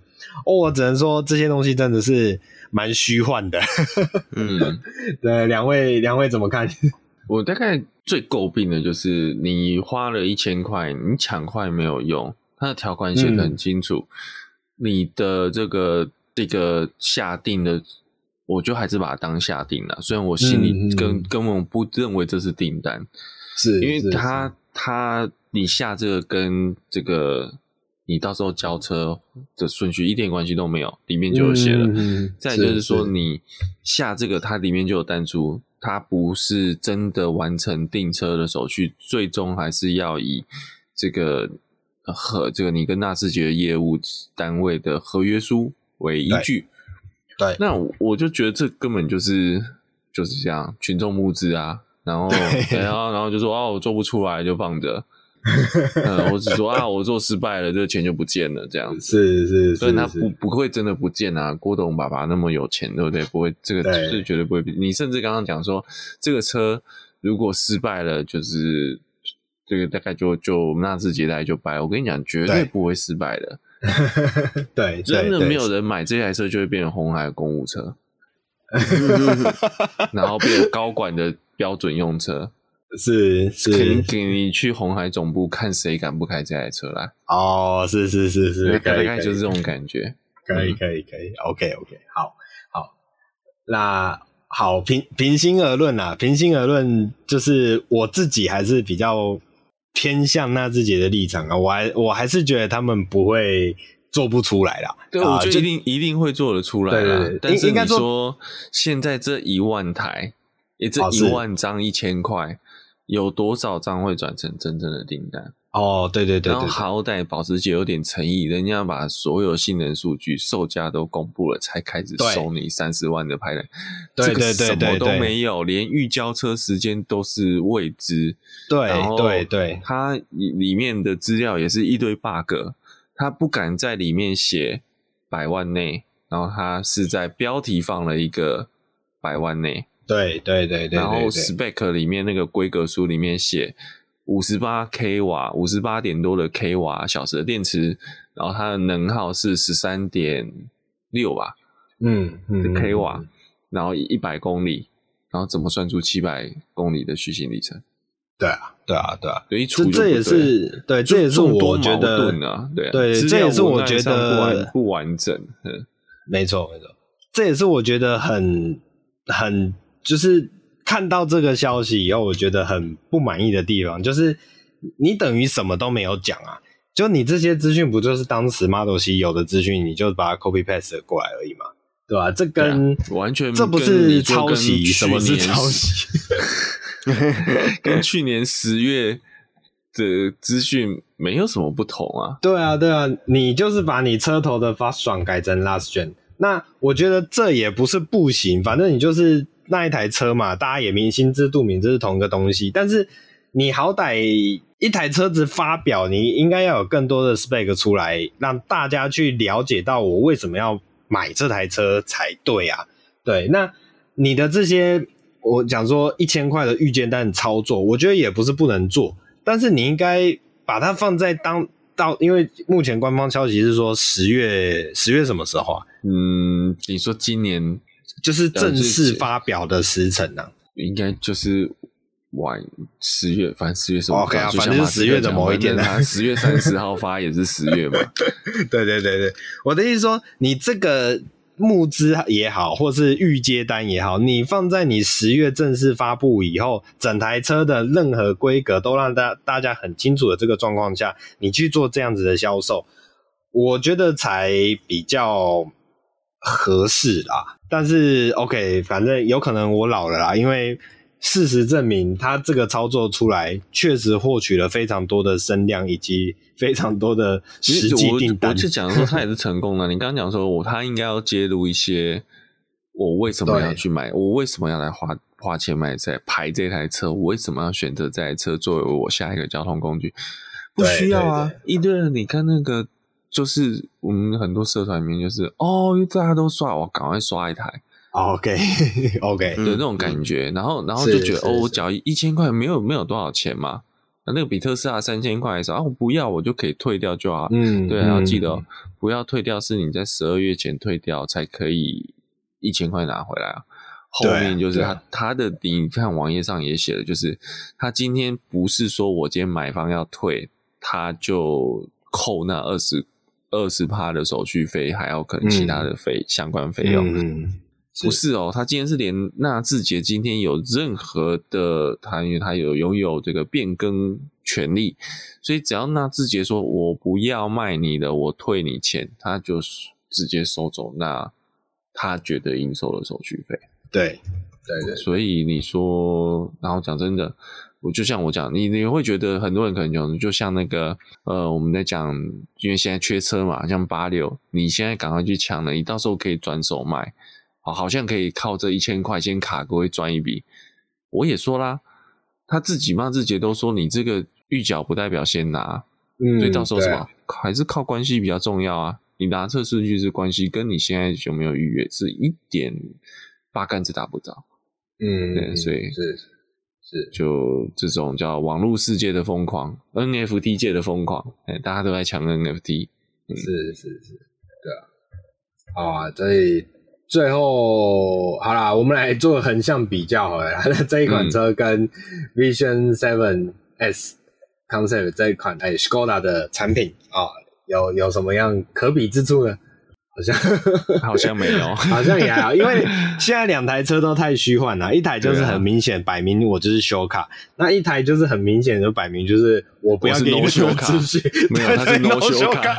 哦，我只能说这些东西真的是蛮虚幻的。嗯，对，两位两位怎么看？我大概最诟病的就是你花了一千块，你抢快没有用。它的条款写的很清楚，嗯、你的这个这个下定的，我就还是把它当下定了。虽然我心里根、嗯、根本不认为这是订单，是因为它它你下这个跟这个你到时候交车的顺序一点关系都没有，里面就有写了。嗯、再就是说你下这个，它里面就有单出，它不是真的完成订车的手续，最终还是要以这个。和这个你跟纳智捷的业务单位的合约书为依据，对，对那我就觉得这根本就是就是这样群众募资啊，然后然后然后就说啊我做不出来就放着，嗯，我只说啊我做失败了，这个钱就不见了这样子，是是是，所以他不不会真的不见啊，郭董爸爸那么有钱，对不对？不会，这个是绝对不会。你甚至刚刚讲说这个车如果失败了，就是。这个大概就就纳智捷代就掰，我跟你讲，绝对不会失败的。对，真的没有人买这台车就会变成红海公务车，然后变成高管的标准用车。是是，给给你去红海总部看谁敢不开这台车来。哦，是是是是，大概就是这种感觉。可以可以可以，OK OK，好好，那好平平心而论啊，平心而论，就是我自己还是比较。偏向纳智捷的立场啊，我还我还是觉得他们不会做不出来啦。对，我觉得一定一定会做得出来啦。但是你说现在这一万台，也这一万张一千块，有多少张会转成真正的订单？哦，对对对，然后好歹保时捷有点诚意，人家把所有性能数据、售价都公布了，才开始收你三十万的排量。对对对，什么都没有，连预交车时间都是未知。对对对，它里面的资料也是一堆 bug，它不敢在里面写百万内，然后它是在标题放了一个百万内。对对对对，然后 spec 里面那个规格书里面写。五十八 k 瓦，五十八点多的 k 瓦小时的电池，然后它的能耗是十三点六吧，嗯嗯，k 瓦，然后一百公里，然后怎么算出七百公里的续行里程？对啊，对啊，对啊，一处这这也是对，这也是我觉得啊，对对，这也是我觉得不完整。嗯，没错，没错，这也是我觉得很很就是看到这个消息以后，我觉得很不满意的地方，就是你等于什么都没有讲啊。就你这些资讯不就是当时 Model C 有的资讯，你就把它 copy paste 过来而已嘛，对吧？这跟、啊、完全这不是抄袭，什么是抄袭？跟去年十月的资讯没有什么不同啊。对啊，对啊，你就是把你车头的 fast 爽改成 last gen，那我觉得这也不是不行，反正你就是那一台车嘛，大家也明心知肚明这是同一个东西，但是你好歹。一台车子发表，你应该要有更多的 spec 出来，让大家去了解到我为什么要买这台车才对啊。对，那你的这些，我讲说一千块的预建单操作，我觉得也不是不能做，但是你应该把它放在当到，因为目前官方消息是说十月十月什么时候啊？嗯，你说今年就是正式发表的时辰呢、啊？应该就是。晚十月，反正十月什么？OK 啊，反正是十月的某一天他十月三十号发也是十月嘛。对对对对，我的意思说，你这个募资也好，或是预接单也好，你放在你十月正式发布以后，整台车的任何规格都让大大家很清楚的这个状况下，你去做这样子的销售，我觉得才比较合适啦。但是 OK，反正有可能我老了啦，因为。事实证明，他这个操作出来，确实获取了非常多的声量，以及非常多的实际订单。我就讲说，他也是成功的。你刚刚讲说，我他应该要揭露一些，我为什么要去买，我为什么要来花花钱买这排这台车，我为什么要选择这台车作为我下一个交通工具？不需要啊！一堆人，你看那个，就是我们很多社团里面，就是哦，大家都刷，我赶快刷一台。OK，OK，有那种感觉，嗯、然后，然后就觉得哦，我缴一千块没有没有多少钱嘛，那那个比特斯拉三千块的时候啊，我不要，我就可以退掉就好。嗯，对，然后记得、哦嗯、不要退掉，是你在十二月前退掉才可以一千块拿回来啊。后面就是他他的，你看网页上也写的，就是他今天不是说我今天买方要退，他就扣那二十二十趴的手续费，还要可能其他的费、嗯、相关费用。嗯不是哦，他今天是连纳智捷今天有任何的，他因为他有拥有这个变更权利，所以只要纳智捷说我不要卖你的，我退你钱，他就直接收走那他觉得应收的手续费。对，对对。所以你说，然后讲真的，我就像我讲，你你会觉得很多人可能就就像那个呃，我们在讲，因为现在缺车嘛，像八六，你现在赶快去抢了，你到时候可以转手卖。好，好像可以靠这一千块先卡过会赚一笔。我也说啦，他自己骂自己都说你这个预缴不代表先拿，嗯，所以到时候什么、啊、还是靠关系比较重要啊。你拿测试据是关系，跟你现在有没有预约是一点八竿子打不着。嗯，对，所以是是就这种叫网络世界的疯狂，NFT 界的疯狂，哎，大家都在抢 NFT。是是是，对啊，啊，所以。最后，好啦，我们来做横向比较好了。那 这一款车跟 Vision Seven S Concept 这一款哎 Skoda 的产品啊、哦，有有什么样可比之处呢？好像。好像没有，好像也还好，因为 现在两台车都太虚幻了，一台就是很明显摆明我就是修卡，那一台就是很明显就摆明就是我不要给你修卡，没有，他是 no 修卡，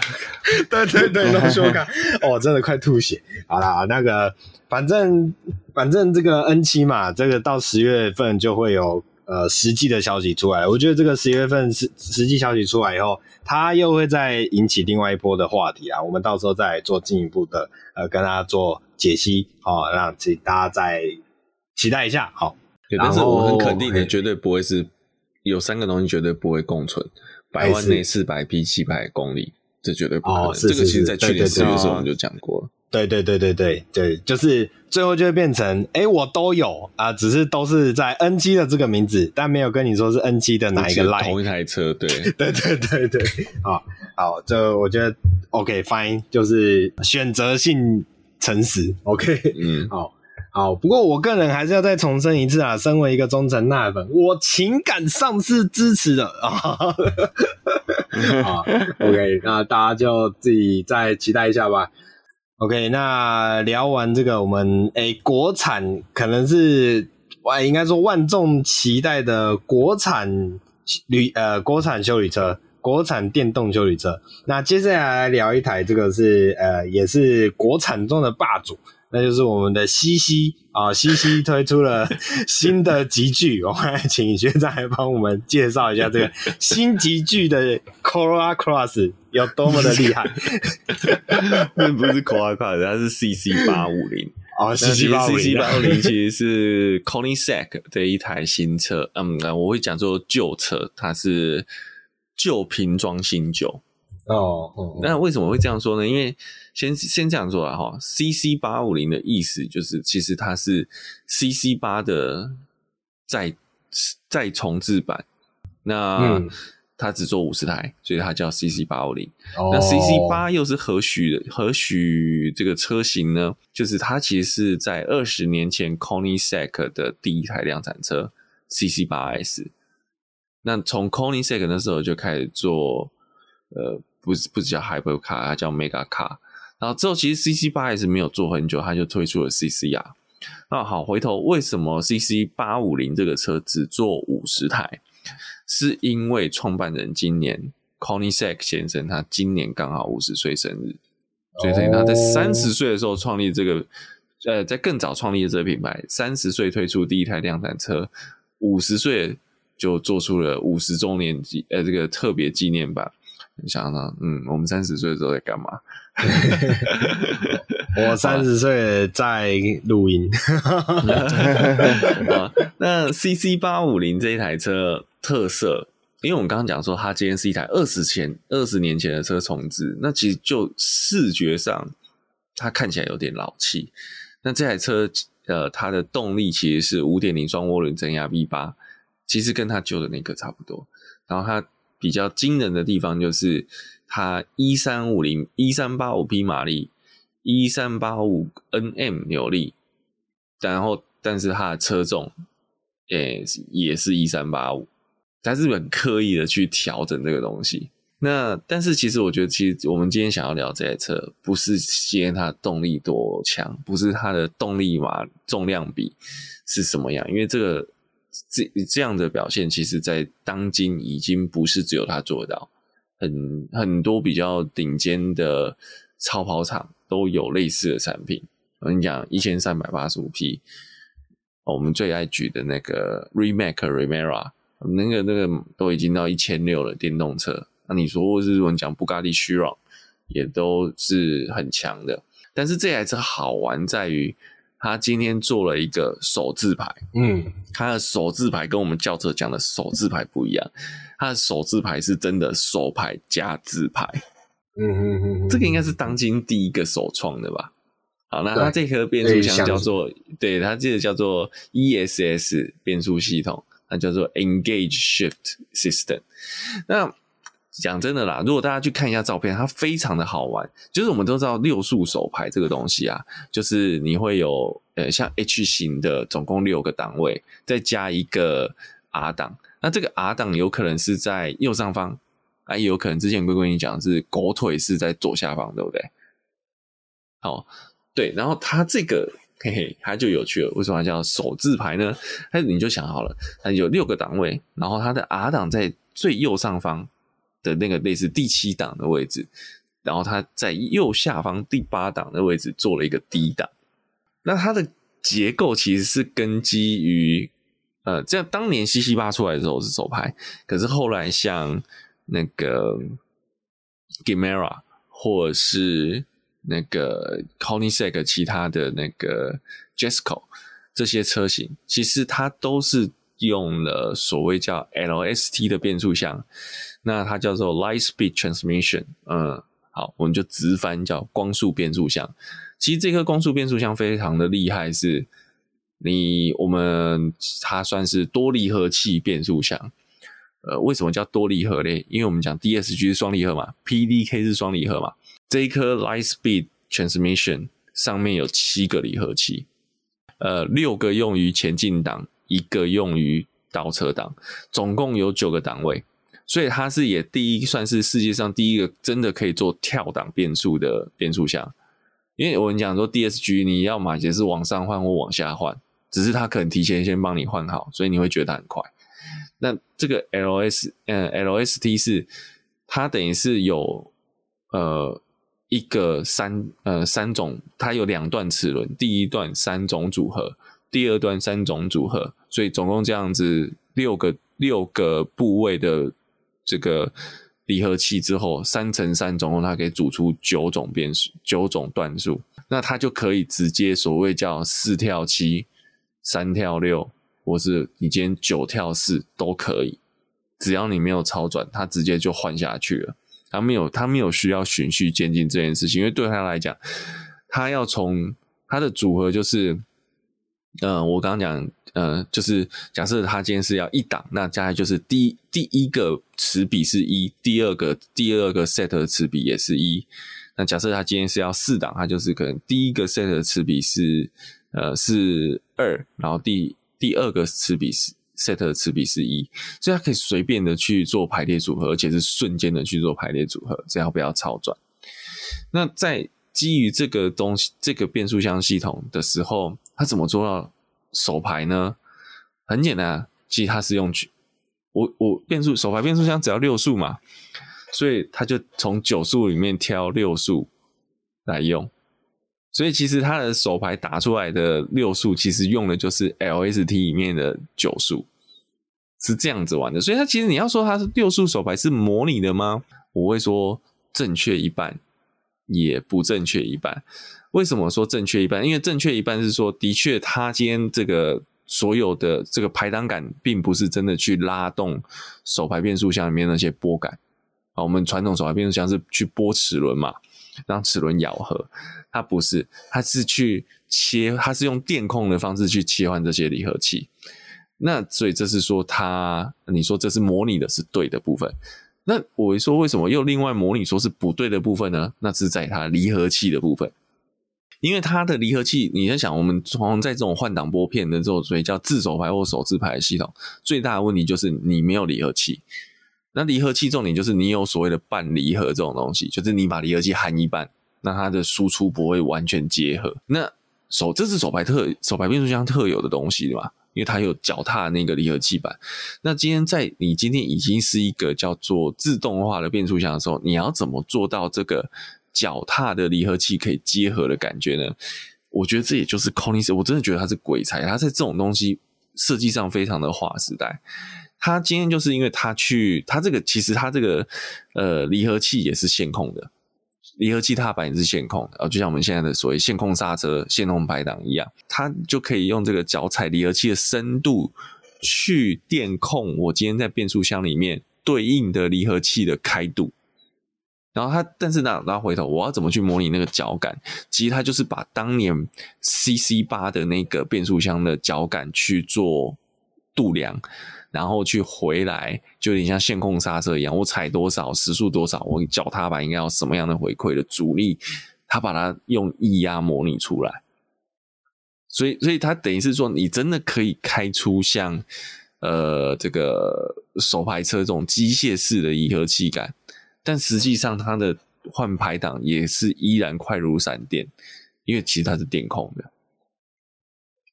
对对对，no 修卡，哦，真的快吐血。好啦，那个反正反正这个 N 七嘛，这个到十月份就会有。呃，实际的消息出来，我觉得这个十月份实实际消息出来以后，它又会再引起另外一波的话题啊。我们到时候再做进一步的呃，跟大家做解析，好、哦，让请大家再期待一下。好、哦，但是我很肯定的，绝对不会是有三个东西绝对不会共存，百万内四百匹七百公里，这绝对不可能。哦、是是是这个其实在去年四月的时候我们就讲过了。对对对对对对，就是最后就会变成，哎，我都有啊，只是都是在 N 七的这个名字，但没有跟你说是 N 七的哪一个 line，同一台车，对，对对对对，好，好，这我觉得 OK fine，就是选择性诚实，OK，嗯，好，好，不过我个人还是要再重申一次啊，身为一个忠诚奶粉，我情感上是支持的。啊。好，OK，那大家就自己再期待一下吧。OK，那聊完这个，我们诶、国产可能是我应该说万众期待的国产旅呃国产修理车，国产电动修理车。那接下来聊一台，这个是呃也是国产中的霸主。那就是我们的西西啊西西推出了新的集聚，我们来请学长来帮我们介绍一下这个新集聚的 Corolla Cross 有多么的厉害。那不是 Corolla Cross，它是 CC 八五零哦，CC 八五零其实是 Koenigsegg 的一台新车。嗯，我会讲做旧车，它是旧瓶装新酒。哦，哦，那为什么会这样说呢？因为先先这样说啊，哈，CC 八五零的意思就是，其实它是 CC 八的再再重置版。那它只做五十台，所以它叫 CC 八五零。那 CC 八又是何许何许这个车型呢？就是它其实是在二十年前 Koenigsegg 的第一台量产车 CC 八 S。那从 Koenigsegg 那时候就开始做，呃。不是不是叫 Hypercar，它叫 Mega Car。然后之后其实 CC 八还是没有做很久，它就推出了 CCR。那好，回头为什么 CC 八五零这个车只做五十台？是因为创办人今年 Koenigsegg 先生他今年刚好五十岁生日，所以他在三十岁的时候创立这个，呃，在更早创立的这个品牌，三十岁推出第一台量产车，五十岁就做出了五十周年纪呃这个特别纪念版。你想想，嗯，我们三十岁的时候在干嘛？我三十岁在录音。啊，那 CC 八五零这一台车特色，因为我们刚刚讲说，它今天是一台二十前、二十年前的车重置，那其实就视觉上，它看起来有点老气。那这台车，呃，它的动力其实是五点零双涡轮增压 V 八，其实跟它旧的那个差不多。然后它。比较惊人的地方就是它一三五零一三八五匹马力，一三八五 Nm 扭力，然后但是它的车重，诶也是一三八五，它是很刻意的去调整这个东西。那但是其实我觉得，其实我们今天想要聊这台车，不是先它动力多强，不是它的动力马重量比是什么样，因为这个。这这样的表现，其实，在当今已经不是只有他做到，很很多比较顶尖的超跑厂都有类似的产品。我跟你讲，一千三百八十五匹，我们最爱举的那个 Remac Remera，那个那个都已经到一千六了，电动车。那你说，或是我们讲布加迪 Chiron，也都是很强的。但是这台车好玩在于。他今天做了一个手字牌，嗯，他的手字牌跟我们轿车讲的手字牌不一样，他的手字牌是真的手牌加字牌，嗯嗯嗯，这个应该是当今第一个首创的吧？好，那他这颗变速箱叫做，对，他这个叫做 ESS 变速系统，它叫做 Engage Shift System，那。讲真的啦，如果大家去看一下照片，它非常的好玩。就是我们都知道六速手排这个东西啊，就是你会有呃像 H 型的总共六个档位，再加一个 R 档。那这个 R 档有可能是在右上方，啊，也有可能之前龟龟跟你讲是狗腿是在左下方，对不对？好，对，然后它这个嘿嘿，它就有趣了。为什么叫手自排呢？它你就想好了，它有六个档位，然后它的 R 档在最右上方。的那个类似第七档的位置，然后它在右下方第八档的位置做了一个低档。那它的结构其实是根基于呃，这样当年 CC 八出来的时候是手排，可是后来像那个 Gamera 或是那个 c o n y s e g 其他的那个 Jesco 这些车型，其实它都是用了所谓叫 LST 的变速箱。那它叫做 Light Speed Transmission，嗯，好，我们就直翻叫光速变速箱。其实这颗光速变速箱非常的厉害，是你我们它算是多离合器变速箱。呃，为什么叫多离合嘞？因为我们讲 DSG 是双离合嘛，PDK 是双离合嘛。这一颗 Light Speed Transmission 上面有七个离合器，呃六个用于前进档，一个用于倒车档，总共有九个档位。所以它是也第一算是世界上第一个真的可以做跳档变速的变速箱。因为我跟你讲说 DSG 你要买也是往上换或往下换，只是它可能提前先帮你换好，所以你会觉得很快。那这个 LS 呃 LST 是它等于是有呃一个三呃三种，它有两段齿轮，第一段三种组合，第二段三种组合，所以总共这样子六个六个部位的这个。离合器之后三乘三，总共它可以组出九种变数，九种段数，那它就可以直接所谓叫四跳七、三跳六，或是你今天九跳四都可以，只要你没有超转，它直接就换下去了。它没有，它没有需要循序渐进这件事情，因为对他来讲，它要从它的组合就是。嗯、我刚刚讲，呃，就是假设它今天是要一档，那加来就是第第一个齿比是一，第二个第二个 set 的齿比也是一。那假设它今天是要四档，它就是可能第一个 set 的齿比是呃是二，然后第第二个齿比是 set 的齿比是一，所以它可以随便的去做排列组合，而且是瞬间的去做排列组合，只要不要超转。那在基于这个东西，这个变速箱系统的时候，他怎么做到手排呢？很简单，其实他是用我我变速手排变速箱只要六速嘛，所以他就从九速里面挑六速来用。所以其实他的手牌打出来的六速，其实用的就是 LST 里面的九速，是这样子玩的。所以他其实你要说他是六速手牌是模拟的吗？我会说正确一半。也不正确一半，为什么说正确一半？因为正确一半是说，的确，它今天这个所有的这个排档杆，并不是真的去拉动手排变速箱里面那些拨杆啊。我们传统手排变速箱是去拨齿轮嘛，让齿轮咬合，它不是，它是去切，它是用电控的方式去切换这些离合器。那所以这是说它，你说这是模拟的，是对的部分。那我说为什么又另外模拟说是不对的部分呢？那是在它离合器的部分，因为它的离合器，你在想，我们从在这种换挡拨片的这种所谓叫自手排或手自排的系统，最大的问题就是你没有离合器。那离合器重点就是你有所谓的半离合这种东西，就是你把离合器含一半，那它的输出不会完全结合。那手这是手排特手排变速箱特有的东西对吧？因为它有脚踏那个离合器板，那今天在你今天已经是一个叫做自动化的变速箱的时候，你要怎么做到这个脚踏的离合器可以结合的感觉呢？我觉得这也就是 Koenigsegg，我真的觉得它是鬼才，它在这种东西设计上非常的划时代。它今天就是因为它去，它这个其实它这个呃离合器也是线控的。离合器踏板也是线控的，就像我们现在的所谓线控刹车、线控排档一样，它就可以用这个脚踩离合器的深度去电控我今天在变速箱里面对应的离合器的开度。然后他，但是呢，拉回头，我要怎么去模拟那个脚感？其实他就是把当年 CC 八的那个变速箱的脚感去做度量。然后去回来，就有点像线控刹车一样，我踩多少时速多少，我脚踏板应该要什么样的回馈的阻力，他把它用液压模拟出来，所以，所以它等于是说，你真的可以开出像呃这个手排车这种机械式的离合器感，但实际上它的换排档也是依然快如闪电，因为其实它是电控的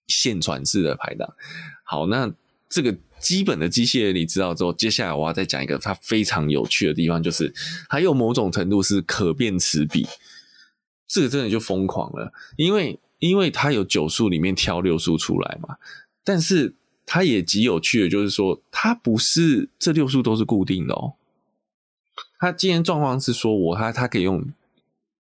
线传式的排档。好，那这个。基本的机械你知道之后，接下来我要再讲一个它非常有趣的地方，就是还有某种程度是可变齿比，这个真的就疯狂了，因为因为它有九速里面挑六速出来嘛，但是它也极有趣的，就是说它不是这六速都是固定的哦，他今天状况是说我他他可以用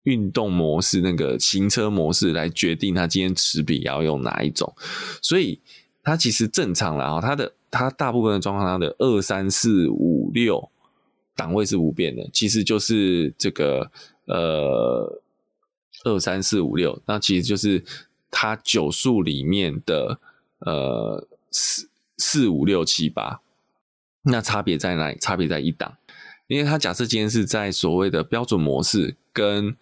运动模式那个行车模式来决定他今天持笔要用哪一种，所以他其实正常了啊，他的。他大部分的状况，他的二三四五六档位是不变的，其实就是这个呃二三四五六，那其实就是它九速里面的呃四四五六七八，那差别在哪里？差别在一档，因为它假设今天是在所谓的标准模式跟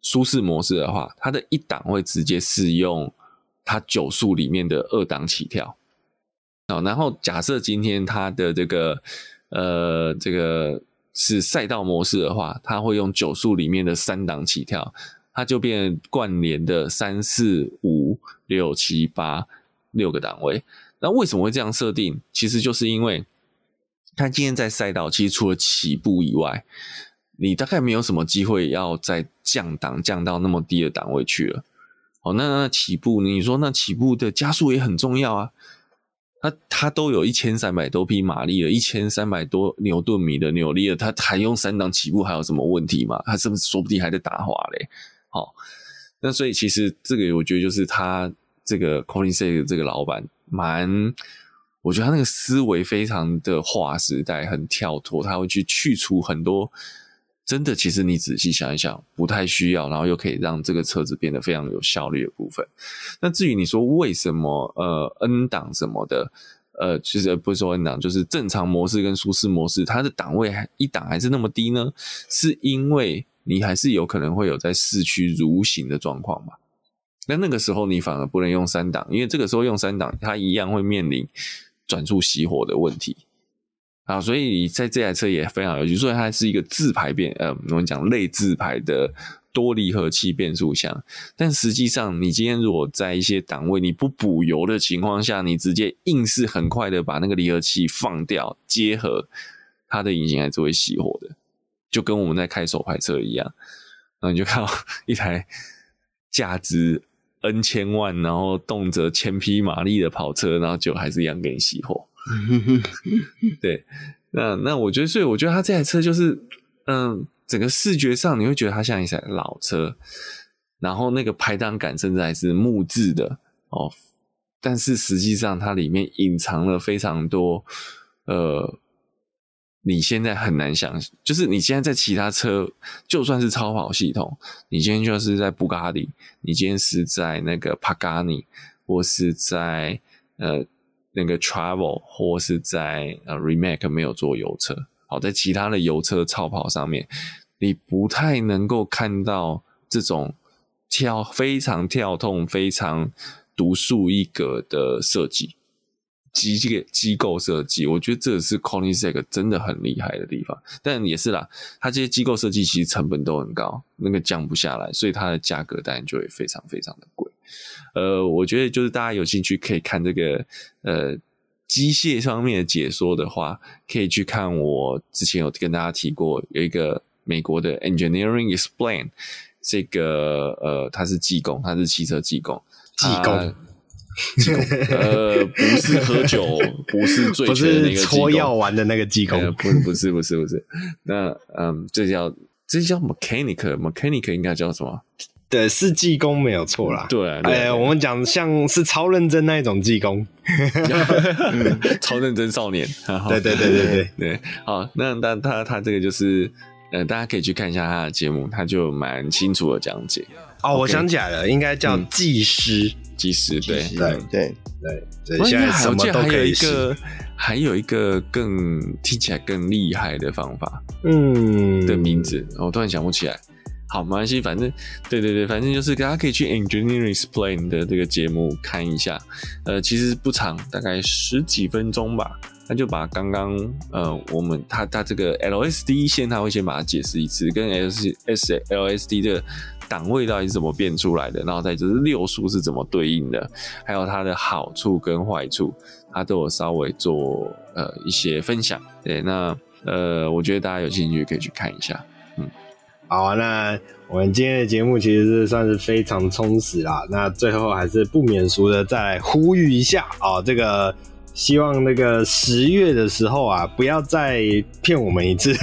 舒适模式的话，它的一档会直接适用。它九速里面的二档起跳。好，然后假设今天它的这个呃这个是赛道模式的话，它会用九速里面的三档起跳，它就变贯连的三四五六七八六个档位。那为什么会这样设定？其实就是因为他今天在赛道，其实除了起步以外，你大概没有什么机会要再降档降到那么低的档位去了。哦，那那起步，你说那起步的加速也很重要啊。他他都有一千三百多匹马力了，一千三百多牛顿米的扭力了，他还用三档起步，还有什么问题吗？他是不是说不定还在打滑嘞？好、哦，那所以其实这个我觉得就是他这个 Koenigsegg 这个老板蛮，我觉得他那个思维非常的划时代，很跳脱，他会去去除很多。真的，其实你仔细想一想，不太需要，然后又可以让这个车子变得非常有效率的部分。那至于你说为什么呃 N 档什么的，呃，其实不是说 N 档，就是正常模式跟舒适模式，它的档位还一档还是那么低呢？是因为你还是有可能会有在市区蠕行的状况嘛？那那个时候你反而不能用三档，因为这个时候用三档，它一样会面临转速熄火的问题。啊，所以在这台车也非常有趣，所以它是一个自排变，呃，我们讲类自排的多离合器变速箱。但实际上，你今天如果在一些档位你不补油的情况下，你直接硬是很快的把那个离合器放掉结合，它的引擎还是会熄火的，就跟我们在开手排车一样。然后你就看到 一台价值 N 千万，然后动辄千匹马力的跑车，然后就还是一样给你熄火。对，那那我觉得，所以我觉得它这台车就是，嗯，整个视觉上你会觉得它像一台老车，然后那个排档杆甚至还是木质的哦，但是实际上它里面隐藏了非常多，呃，你现在很难想，就是你现在在其他车，就算是超跑系统，你今天就是在布加迪，你今天是在那个帕加尼，或是在呃。那个 travel 或是在呃 Remake，没有做油车，好，在其他的油车超跑上面，你不太能够看到这种跳非常跳动、非常独树一格的设计，机这个机构设计，我觉得这是 Koenigsegg 真的很厉害的地方。但也是啦，它这些机构设计其实成本都很高，那个降不下来，所以它的价格当然就会非常非常的贵。呃，我觉得就是大家有兴趣可以看这个呃机械方面的解说的话，可以去看我之前有跟大家提过有一个美国的 Engineering Explain，这个呃它是技工，它是汽车，技工，技工，呃不是喝酒，不是醉拳的那个搓药丸的那个技工，呃、不不是不是不是，那嗯这叫这叫 mechanic，mechanic 应该叫什么？对，是技工没有错啦。对，哎，我们讲像是超认真那一种技工，超认真少年。对对对对对对。好，那那他他这个就是，呃，大家可以去看一下他的节目，他就蛮清楚的讲解。哦，我想起来了，应该叫技师，技师，对对对对。现在什么都可以个。还有一个更听起来更厉害的方法，嗯，的名字，我突然想不起来。好，没关系，反正对对对，反正就是大家可以去 Engineering Explain 的这个节目看一下，呃，其实不长，大概十几分钟吧。他就把刚刚呃我们他他这个 LSD 线，他会先把它解释一次，跟 S S LSD 的档位到底是怎么变出来的，然后再就是六速是怎么对应的，还有它的好处跟坏处，它都有稍微做呃一些分享。对，那呃，我觉得大家有兴趣可以去看一下。嗯好，那我们今天的节目其实是算是非常充实啦。那最后还是不免俗的再呼吁一下啊，这个。希望那个十月的时候啊，不要再骗我们一次。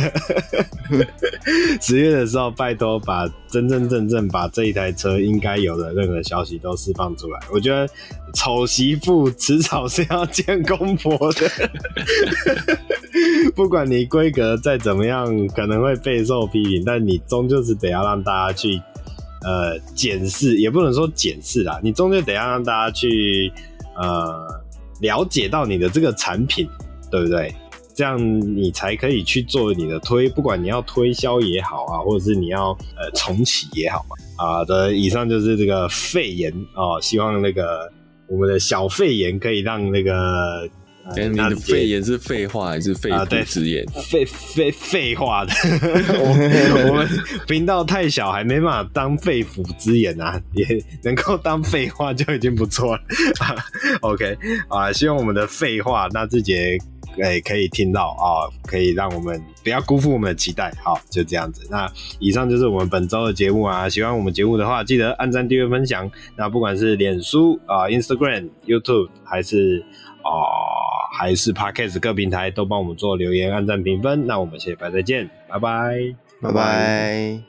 十月的时候，拜托把真真正正把这一台车应该有的任何消息都释放出来。我觉得丑媳妇迟早是要见公婆的，不管你规格再怎么样，可能会备受批评，但你终究是得要让大家去呃检视，也不能说检视啦，你终究得要让大家去呃。了解到你的这个产品，对不对？这样你才可以去做你的推，不管你要推销也好啊，或者是你要呃重启也好嘛。啊的，以上就是这个肺炎哦，希望那个我们的小肺炎可以让那个。你的肺炎是废话还是肺腑之言？废废废话的，我们频道太小，还没办法当肺腑之言啊，也能够当废话就已经不错了。OK 啊，希望我们的废话那自己诶可以听到啊，可以让我们不要辜负我们的期待。好，就这样子。那以上就是我们本周的节目啊，喜欢我们节目的话，记得按赞、订阅、分享。那不管是脸书啊、Instagram、YouTube 还是啊。还是 Podcast 各平台都帮我们做留言、按赞、评分。那我们下礼拜再见，拜拜，拜拜。